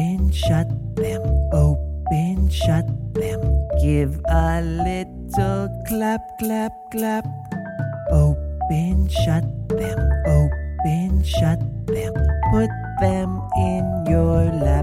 Open, shut them. Open, shut them. Give a little clap, clap, clap. Open, shut them. Open, shut them. Put them in your lap,